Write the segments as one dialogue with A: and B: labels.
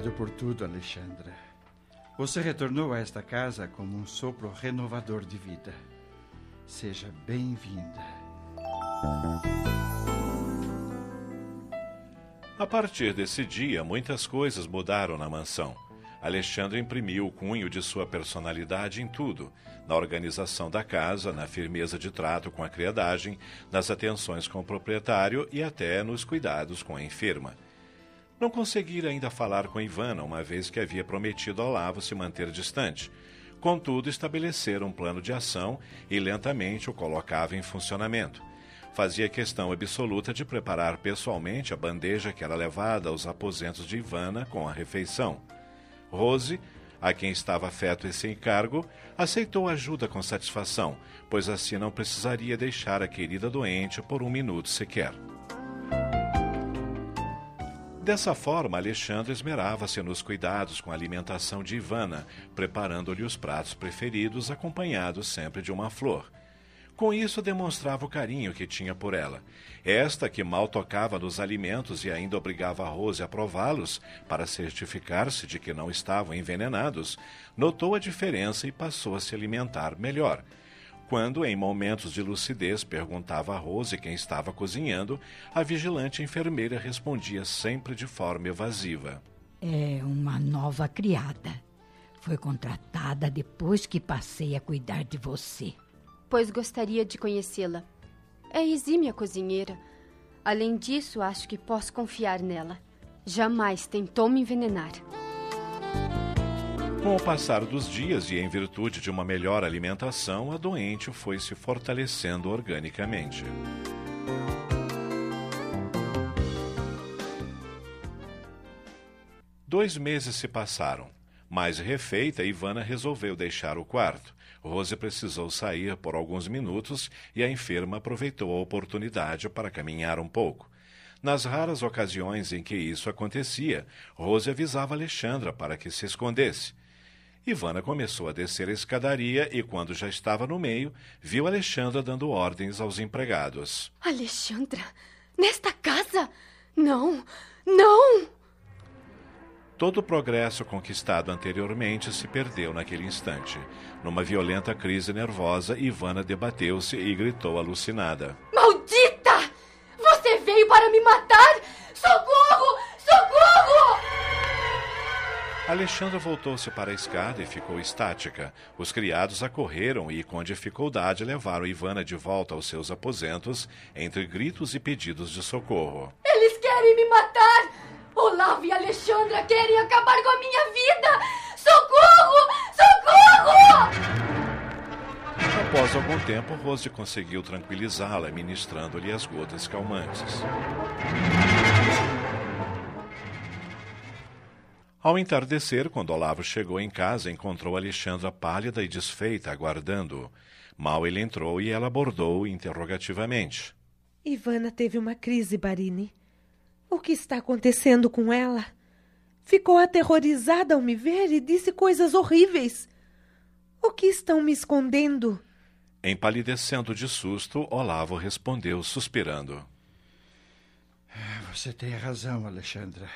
A: Obrigado por tudo, Alexandra. Você retornou a esta casa como um sopro renovador de vida. Seja bem-vinda.
B: A partir desse dia, muitas coisas mudaram na mansão. Alexandre imprimiu o cunho de sua personalidade em tudo: na organização da casa, na firmeza de trato com a criadagem, nas atenções com o proprietário e até nos cuidados com a enferma. Não conseguira ainda falar com Ivana, uma vez que havia prometido ao Lavo se manter distante. Contudo, estabeleceram um plano de ação e lentamente o colocava em funcionamento. Fazia questão absoluta de preparar pessoalmente a bandeja que era levada aos aposentos de Ivana com a refeição. Rose, a quem estava afeto esse encargo, aceitou a ajuda com satisfação, pois assim não precisaria deixar a querida doente por um minuto sequer. Dessa forma, Alexandre esmerava-se nos cuidados com a alimentação de Ivana, preparando-lhe os pratos preferidos, acompanhados sempre de uma flor. Com isso, demonstrava o carinho que tinha por ela. Esta, que mal tocava nos alimentos e ainda obrigava a Rose a prová-los para certificar-se de que não estavam envenenados, notou a diferença e passou a se alimentar melhor. Quando, em momentos de lucidez, perguntava a Rose quem estava cozinhando, a vigilante enfermeira respondia sempre de forma evasiva:
C: É uma nova criada. Foi contratada depois que passei a cuidar de você.
D: Pois gostaria de conhecê-la. É exímia cozinheira. Além disso, acho que posso confiar nela. Jamais tentou me envenenar.
B: Com o passar dos dias e em virtude de uma melhor alimentação, a doente foi se fortalecendo organicamente. Dois meses se passaram. Mais refeita, Ivana resolveu deixar o quarto. Rose precisou sair por alguns minutos e a enferma aproveitou a oportunidade para caminhar um pouco. Nas raras ocasiões em que isso acontecia, Rose avisava Alexandra para que se escondesse. Ivana começou a descer a escadaria e, quando já estava no meio, viu Alexandra dando ordens aos empregados.
D: Alexandra? Nesta casa? Não! Não!
B: Todo o progresso conquistado anteriormente se perdeu naquele instante. Numa violenta crise nervosa, Ivana debateu-se e gritou alucinada:
D: Maldita! Você veio para me matar! Socorro! Socorro!
B: Alexandra voltou-se para a escada e ficou estática. Os criados acorreram e, com dificuldade, levaram Ivana de volta aos seus aposentos, entre gritos e pedidos de socorro.
D: Eles querem me matar! Olavo e Alexandra querem acabar com a minha vida! Socorro! Socorro!
B: Após algum tempo, Rose conseguiu tranquilizá-la, ministrando-lhe as gotas calmantes. Ao entardecer, quando Olavo chegou em casa, encontrou Alexandra pálida e desfeita, aguardando-o. Mal ele entrou e ela abordou interrogativamente.
E: Ivana teve uma crise, Barini. O que está acontecendo com ela? Ficou aterrorizada ao me ver e disse coisas horríveis. O que estão me escondendo?
B: Empalidecendo de susto, Olavo respondeu, suspirando.
A: Você tem razão, Alexandra.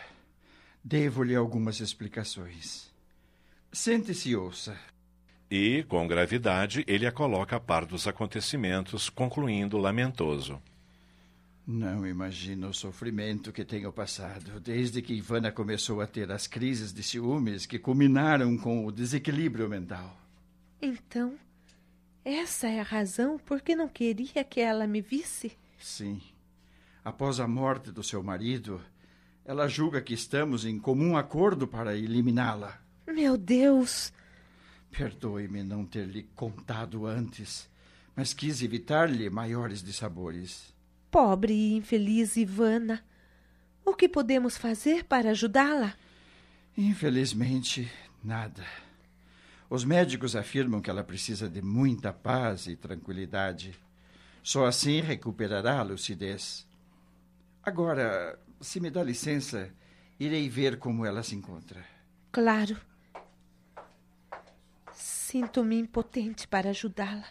A: Devo-lhe algumas explicações. Sente-se e ouça.
B: E, com gravidade, ele a coloca a par dos acontecimentos, concluindo lamentoso.
A: Não imagino o sofrimento que tenho passado desde que Ivana começou a ter as crises de ciúmes que culminaram com o desequilíbrio mental.
E: Então, essa é a razão por que não queria que ela me visse?
A: Sim. Após a morte do seu marido, ela julga que estamos em comum acordo para eliminá-la.
E: Meu Deus!
A: Perdoe-me não ter lhe contado antes, mas quis evitar-lhe maiores dissabores.
E: Pobre e infeliz Ivana. O que podemos fazer para ajudá-la?
A: Infelizmente, nada. Os médicos afirmam que ela precisa de muita paz e tranquilidade. Só assim recuperará a lucidez. Agora, se me dá licença, irei ver como ela se encontra.
E: Claro. Sinto-me impotente para ajudá-la,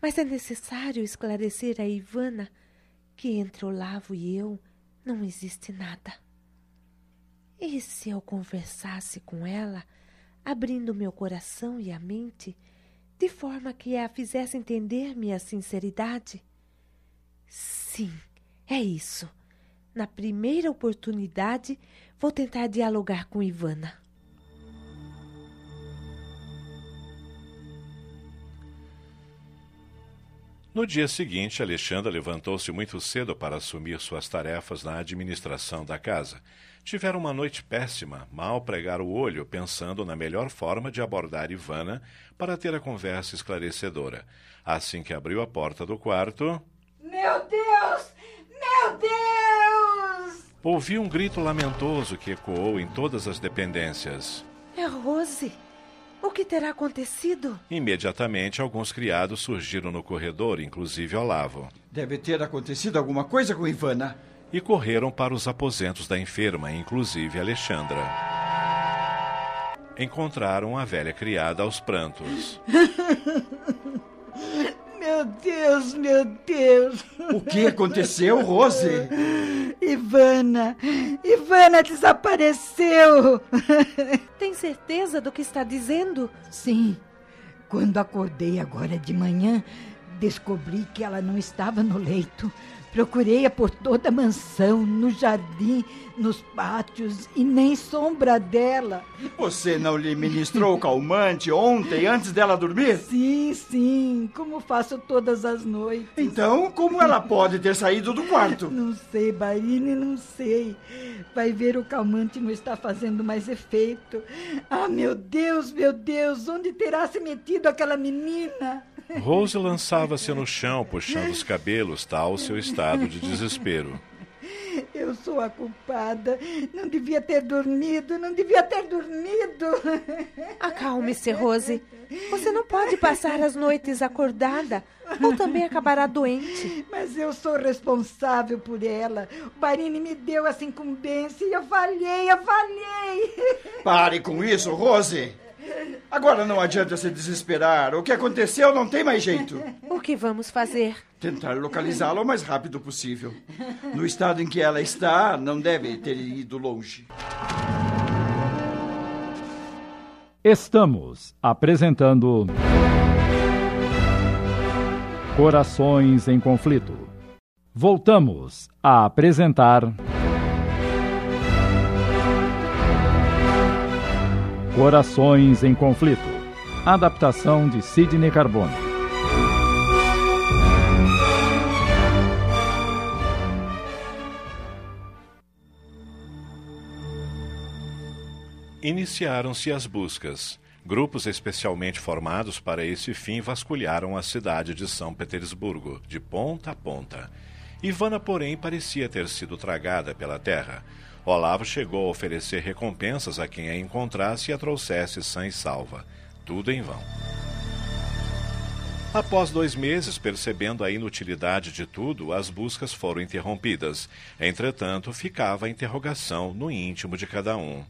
E: mas é necessário esclarecer a Ivana que entre Olavo e eu não existe nada. E se eu conversasse com ela, abrindo meu coração e a mente, de forma que a fizesse entender minha sinceridade? Sim, é isso. Na primeira oportunidade, vou tentar dialogar com Ivana.
B: No dia seguinte, Alexandra levantou-se muito cedo para assumir suas tarefas na administração da casa. Tiveram uma noite péssima, mal pregar o olho, pensando na melhor forma de abordar Ivana para ter a conversa esclarecedora. Assim que abriu a porta do quarto.
C: Meu Deus! Meu Deus!
B: Ouvi um grito lamentoso que ecoou em todas as dependências.
E: É Rose! O que terá acontecido?
B: Imediatamente, alguns criados surgiram no corredor, inclusive Olavo.
A: Deve ter acontecido alguma coisa com Ivana.
B: E correram para os aposentos da enferma, inclusive Alexandra. Encontraram a velha criada aos prantos.
F: Meu Deus, meu Deus.
A: O que aconteceu, Rose?
F: Ivana, Ivana desapareceu.
E: Tem certeza do que está dizendo?
C: Sim. Quando acordei agora de manhã, descobri que ela não estava no leito. Procurei-a por toda a mansão, no jardim, nos pátios e nem sombra dela.
A: Você não lhe ministrou calmante ontem, antes dela dormir?
F: Sim, sim, como faço todas as noites.
A: Então, como ela pode ter saído do quarto?
F: Não sei, Barine, não sei. Vai ver o calmante não está fazendo mais efeito. Ah, meu Deus, meu Deus, onde terá se metido aquela menina?
B: Rose lançava-se no chão, puxando os cabelos, tal o seu estado de desespero.
F: Eu sou a culpada. Não devia ter dormido, não devia ter dormido.
E: Acalme-se, Rose. Você não pode passar as noites acordada, ou também acabará doente.
F: Mas eu sou responsável por ela. O Barini me deu essa incumbência e eu falhei, eu falhei.
A: Pare com isso, Rose. Agora não adianta se desesperar. O que aconteceu não tem mais jeito.
E: O que vamos fazer?
A: Tentar localizá-la o mais rápido possível. No estado em que ela está, não deve ter ido longe.
G: Estamos apresentando. Corações em Conflito. Voltamos a apresentar. Corações em Conflito. Adaptação de Sidney Carbone.
B: Iniciaram-se as buscas. Grupos especialmente formados para esse fim vasculharam a cidade de São Petersburgo, de ponta a ponta. Ivana, porém, parecia ter sido tragada pela terra. Olavo chegou a oferecer recompensas a quem a encontrasse e a trouxesse sã e salva. Tudo em vão. Após dois meses, percebendo a inutilidade de tudo, as buscas foram interrompidas. Entretanto, ficava a interrogação no íntimo de cada um.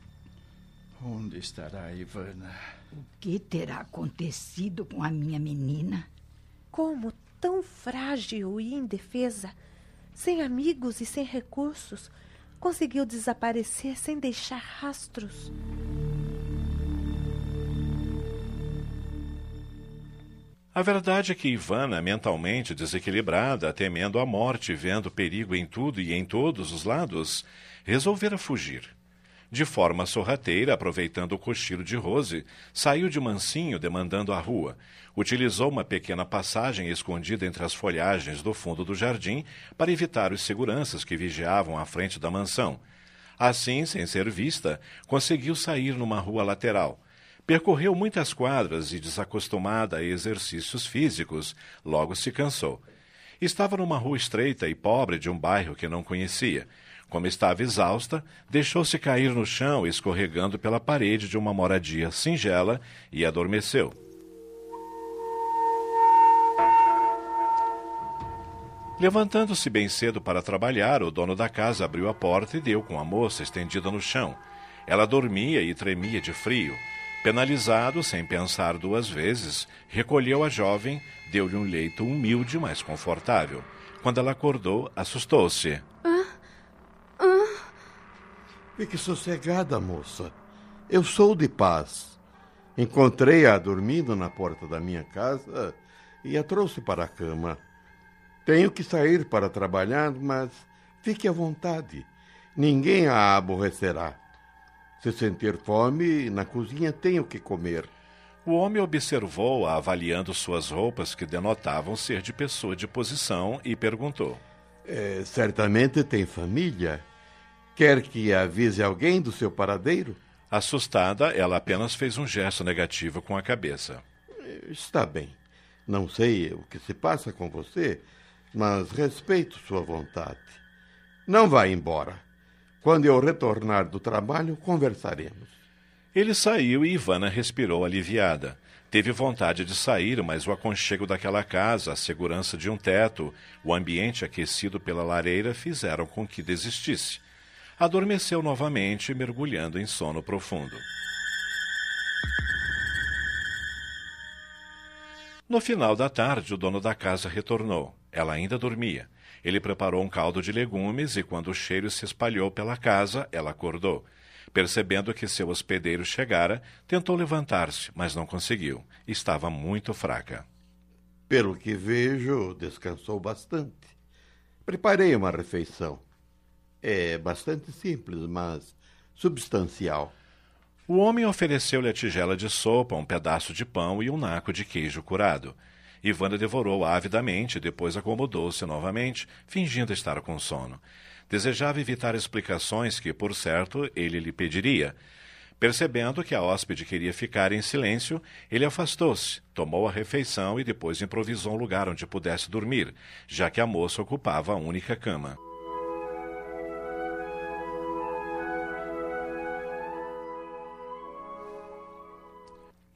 A: Onde estará Ivana?
C: O que terá acontecido com a minha menina?
E: Como tão frágil e indefesa, sem amigos e sem recursos, conseguiu desaparecer sem deixar rastros?
B: A verdade é que Ivana, mentalmente desequilibrada, temendo a morte, vendo perigo em tudo e em todos os lados, resolvera fugir. De forma sorrateira, aproveitando o cochilo de Rose, saiu de mansinho demandando a rua. Utilizou uma pequena passagem escondida entre as folhagens do fundo do jardim para evitar os seguranças que vigiavam à frente da mansão. Assim, sem ser vista, conseguiu sair numa rua lateral. Percorreu muitas quadras e, desacostumada a exercícios físicos, logo se cansou. Estava numa rua estreita e pobre de um bairro que não conhecia. Como estava exausta, deixou-se cair no chão, escorregando pela parede de uma moradia singela e adormeceu. Levantando-se bem cedo para trabalhar, o dono da casa abriu a porta e deu com a moça estendida no chão. Ela dormia e tremia de frio. Penalizado, sem pensar duas vezes, recolheu a jovem, deu-lhe um leito humilde, mas confortável. Quando ela acordou, assustou-se.
D: Ah.
H: Fique sossegada, moça. Eu sou de paz. Encontrei-a dormindo na porta da minha casa e a trouxe para a cama. Tenho que sair para trabalhar, mas fique à vontade. Ninguém a aborrecerá. Se sentir fome, na cozinha tem o que comer.
B: O homem observou-a avaliando suas roupas que denotavam ser de pessoa de posição e perguntou:
H: é, Certamente tem família. Quer que avise alguém do seu paradeiro?
B: Assustada, ela apenas fez um gesto negativo com a cabeça.
H: Está bem. Não sei o que se passa com você, mas respeito sua vontade. Não vá embora. Quando eu retornar do trabalho, conversaremos.
B: Ele saiu e Ivana respirou aliviada. Teve vontade de sair, mas o aconchego daquela casa, a segurança de um teto, o ambiente aquecido pela lareira fizeram com que desistisse. Adormeceu novamente, mergulhando em sono profundo. No final da tarde, o dono da casa retornou. Ela ainda dormia. Ele preparou um caldo de legumes e, quando o cheiro se espalhou pela casa, ela acordou. Percebendo que seu hospedeiro chegara, tentou levantar-se, mas não conseguiu. Estava muito fraca.
H: Pelo que vejo, descansou bastante. Preparei uma refeição. É bastante simples, mas substancial.
B: O homem ofereceu-lhe a tigela de sopa, um pedaço de pão e um naco de queijo curado. Ivana devorou avidamente, depois acomodou-se novamente, fingindo estar com sono. Desejava evitar explicações que, por certo, ele lhe pediria. Percebendo que a hóspede queria ficar em silêncio, ele afastou-se, tomou a refeição e depois improvisou um lugar onde pudesse dormir, já que a moça ocupava a única cama.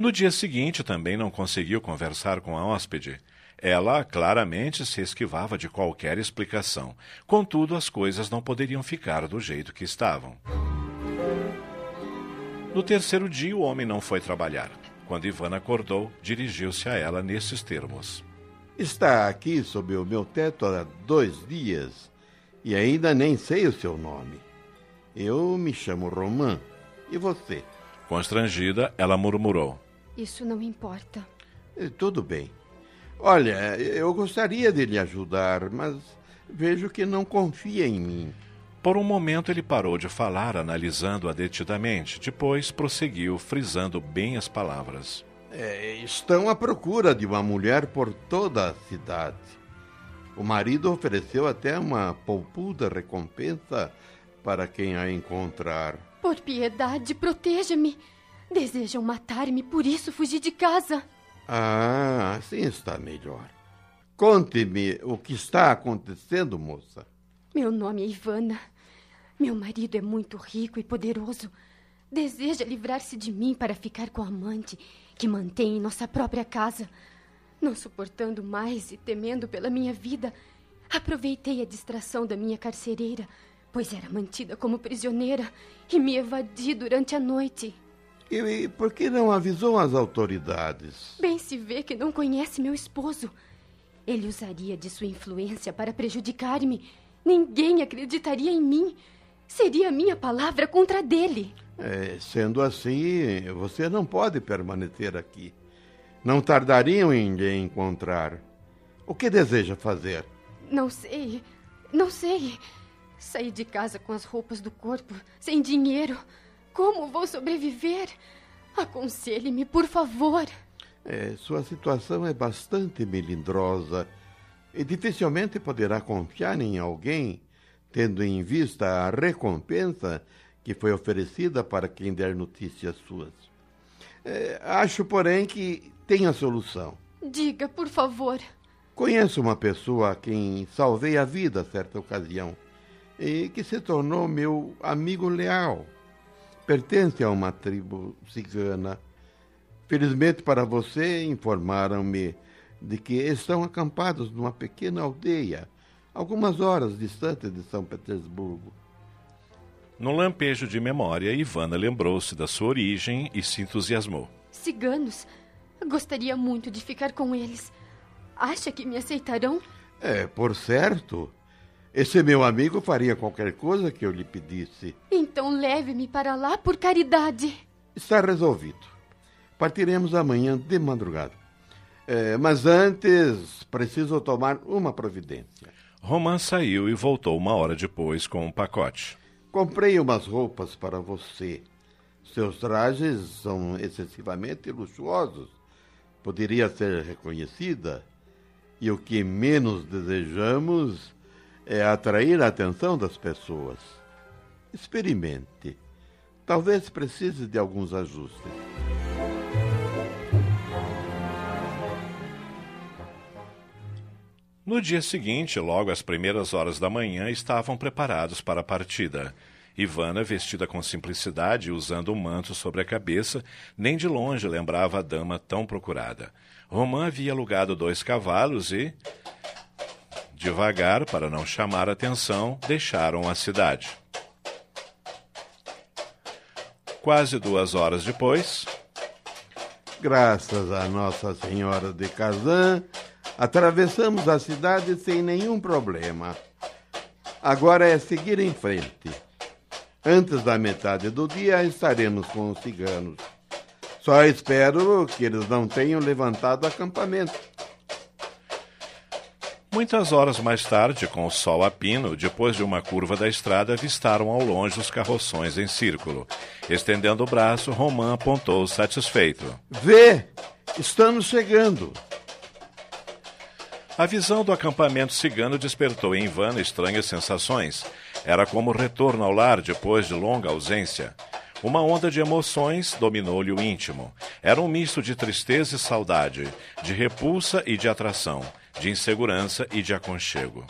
B: No dia seguinte também não conseguiu conversar com a hóspede. Ela claramente se esquivava de qualquer explicação. Contudo, as coisas não poderiam ficar do jeito que estavam. No terceiro dia, o homem não foi trabalhar. Quando Ivana acordou, dirigiu-se a ela nesses termos:
H: Está aqui sob o meu teto há dois dias e ainda nem sei o seu nome. Eu me chamo Romã. E você?
B: Constrangida, ela murmurou:
D: isso não importa.
H: Eh, tudo bem. Olha, eu gostaria de lhe ajudar, mas vejo que não confia em mim.
B: Por um momento ele parou de falar, analisando-a detidamente. Depois prosseguiu, frisando bem as palavras.
H: É, estão à procura de uma mulher por toda a cidade. O marido ofereceu até uma poupuda recompensa para quem a encontrar.
D: Por piedade, proteja-me. Desejam matar-me, por isso fugi de casa.
H: Ah, assim está melhor. Conte-me o que está acontecendo, moça.
D: Meu nome é Ivana. Meu marido é muito rico e poderoso. Deseja livrar-se de mim para ficar com a amante que mantém em nossa própria casa. Não suportando mais e temendo pela minha vida, aproveitei a distração da minha carcereira, pois era mantida como prisioneira, e me evadi durante a noite.
H: E por que não avisou as autoridades?
D: Bem se vê que não conhece meu esposo. Ele usaria de sua influência para prejudicar-me. Ninguém acreditaria em mim. Seria minha palavra contra a dele.
H: É, sendo assim, você não pode permanecer aqui. Não tardariam em lhe encontrar. O que deseja fazer?
D: Não sei. Não sei. Saí de casa com as roupas do corpo, sem dinheiro. Como vou sobreviver? Aconselhe-me, por favor.
H: É, sua situação é bastante melindrosa e dificilmente poderá confiar em alguém, tendo em vista a recompensa que foi oferecida para quem der notícias suas. É, acho, porém, que tem a solução.
D: Diga, por favor.
H: Conheço uma pessoa a quem salvei a vida certa ocasião e que se tornou meu amigo leal. Pertence a uma tribo cigana. Felizmente para você, informaram-me de que estão acampados numa pequena aldeia, algumas horas distante de São Petersburgo.
B: Num lampejo de memória, Ivana lembrou-se da sua origem e se entusiasmou.
D: Ciganos? Gostaria muito de ficar com eles. Acha que me aceitarão?
H: É, por certo. Esse meu amigo faria qualquer coisa que eu lhe pedisse.
D: Então leve-me para lá por caridade.
H: Está resolvido. Partiremos amanhã de madrugada. É, mas antes, preciso tomar uma providência.
B: Roman saiu e voltou uma hora depois com um pacote.
H: Comprei umas roupas para você. Seus trajes são excessivamente luxuosos. Poderia ser reconhecida. E o que menos desejamos é atrair a atenção das pessoas. Experimente. Talvez precise de alguns ajustes.
B: No dia seguinte, logo às primeiras horas da manhã, estavam preparados para a partida. Ivana, vestida com simplicidade e usando um manto sobre a cabeça, nem de longe lembrava a dama tão procurada. Romã havia alugado dois cavalos e, devagar, para não chamar atenção, deixaram a cidade. Quase duas horas depois.
H: Graças a Nossa Senhora de Kazan, atravessamos a cidade sem nenhum problema. Agora é seguir em frente. Antes da metade do dia estaremos com os ciganos. Só espero que eles não tenham levantado acampamento.
B: Muitas horas mais tarde, com o sol a pino, depois de uma curva da estrada, avistaram ao longe os carroções em círculo. Estendendo o braço, Romã apontou satisfeito.
H: Vê! Estamos chegando!
B: A visão do acampamento cigano despertou em Ivana estranhas sensações. Era como o retorno ao lar depois de longa ausência. Uma onda de emoções dominou-lhe o íntimo. Era um misto de tristeza e saudade, de repulsa e de atração, de insegurança e de aconchego.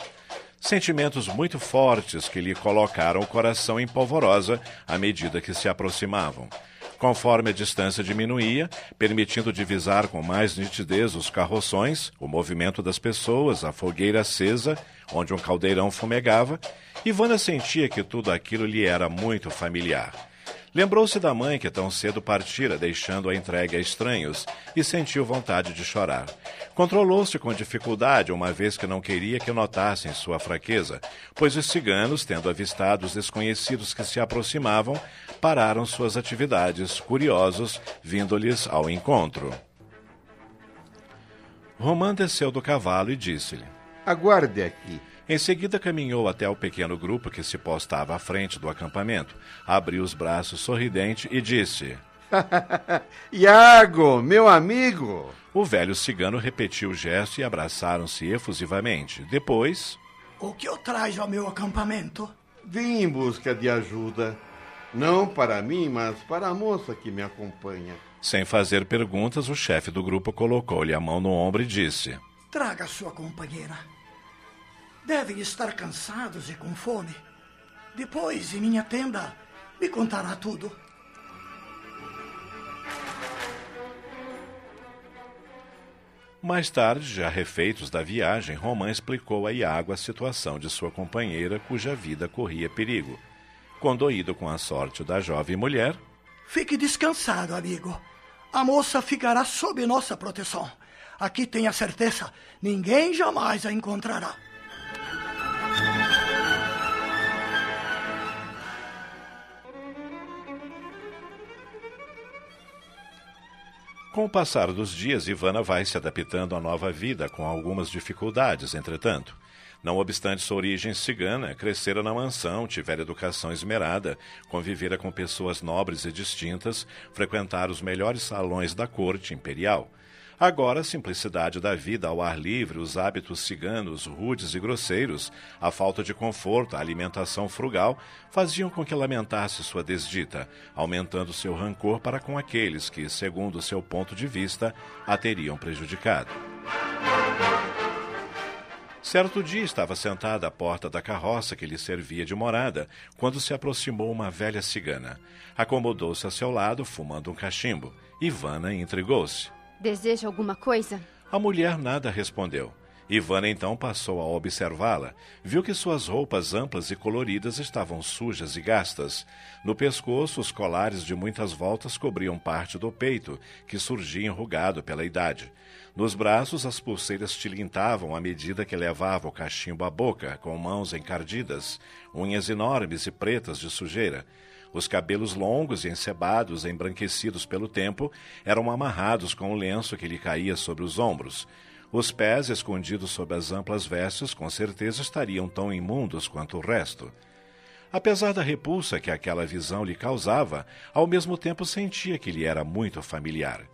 B: Sentimentos muito fortes que lhe colocaram o coração em polvorosa à medida que se aproximavam. Conforme a distância diminuía, permitindo divisar com mais nitidez os carroções, o movimento das pessoas, a fogueira acesa, onde um caldeirão fumegava, Ivana sentia que tudo aquilo lhe era muito familiar. Lembrou-se da mãe que tão cedo partira, deixando-a entregue a estranhos, e sentiu vontade de chorar. Controlou-se com dificuldade, uma vez que não queria que notassem sua fraqueza, pois os ciganos, tendo avistado os desconhecidos que se aproximavam, pararam suas atividades, curiosos, vindo-lhes ao encontro. Romã desceu do cavalo e disse-lhe:
H: Aguarde aqui.
B: Em seguida caminhou até o pequeno grupo que se postava à frente do acampamento, abriu os braços sorridente e disse:
H: Iago, meu amigo!
B: O velho cigano repetiu o gesto e abraçaram-se efusivamente. Depois.
I: O que o traz ao meu acampamento?
H: Vim em busca de ajuda. Não para mim, mas para a moça que me acompanha.
B: Sem fazer perguntas, o chefe do grupo colocou-lhe a mão no ombro e disse:
I: Traga sua companheira. Devem estar cansados e com fome. Depois, em minha tenda, me contará tudo.
B: Mais tarde, já refeitos da viagem, Romã explicou a Iago a situação de sua companheira, cuja vida corria perigo. Condoído com a sorte da jovem mulher.
I: Fique descansado, amigo. A moça ficará sob nossa proteção. Aqui tenha certeza, ninguém jamais a encontrará.
B: Com o passar dos dias, Ivana vai se adaptando à nova vida, com algumas dificuldades, entretanto. Não obstante sua origem cigana, crescera na mansão, tivera educação esmerada, convivera com pessoas nobres e distintas, frequentara os melhores salões da corte imperial. Agora, a simplicidade da vida ao ar livre, os hábitos ciganos, rudes e grosseiros, a falta de conforto, a alimentação frugal, faziam com que lamentasse sua desdita, aumentando seu rancor para com aqueles que, segundo seu ponto de vista, a teriam prejudicado. Certo dia estava sentada à porta da carroça que lhe servia de morada, quando se aproximou uma velha cigana. Acomodou-se a seu lado, fumando um cachimbo. Ivana intrigou-se.
D: Deseja alguma coisa?
B: A mulher nada respondeu. Ivana então passou a observá-la. Viu que suas roupas amplas e coloridas estavam sujas e gastas. No pescoço, os colares de muitas voltas cobriam parte do peito, que surgia enrugado pela idade. Nos braços, as pulseiras tilintavam à medida que levava o cachimbo à boca, com mãos encardidas, unhas enormes e pretas de sujeira. Os cabelos longos e encebados, embranquecidos pelo tempo, eram amarrados com o um lenço que lhe caía sobre os ombros. Os pés, escondidos sob as amplas vestes, com certeza estariam tão imundos quanto o resto. Apesar da repulsa que aquela visão lhe causava, ao mesmo tempo sentia que lhe era muito familiar.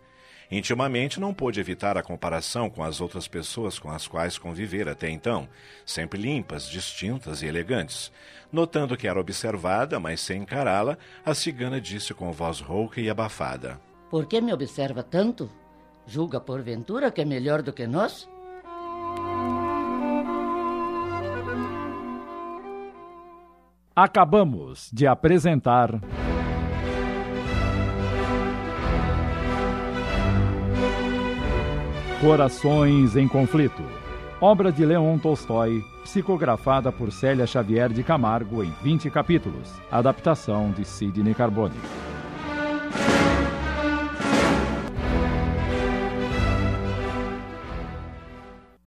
B: Intimamente não pôde evitar a comparação com as outras pessoas com as quais convivera até então, sempre limpas, distintas e elegantes. Notando que era observada, mas sem encará-la, a cigana disse com voz rouca e abafada:
J: Por que me observa tanto? Julga porventura que é melhor do que nós?
G: Acabamos de apresentar. Corações em Conflito. Obra de Leon Tolstói, psicografada por Célia Xavier de Camargo em 20 capítulos. Adaptação de Sidney Carbone.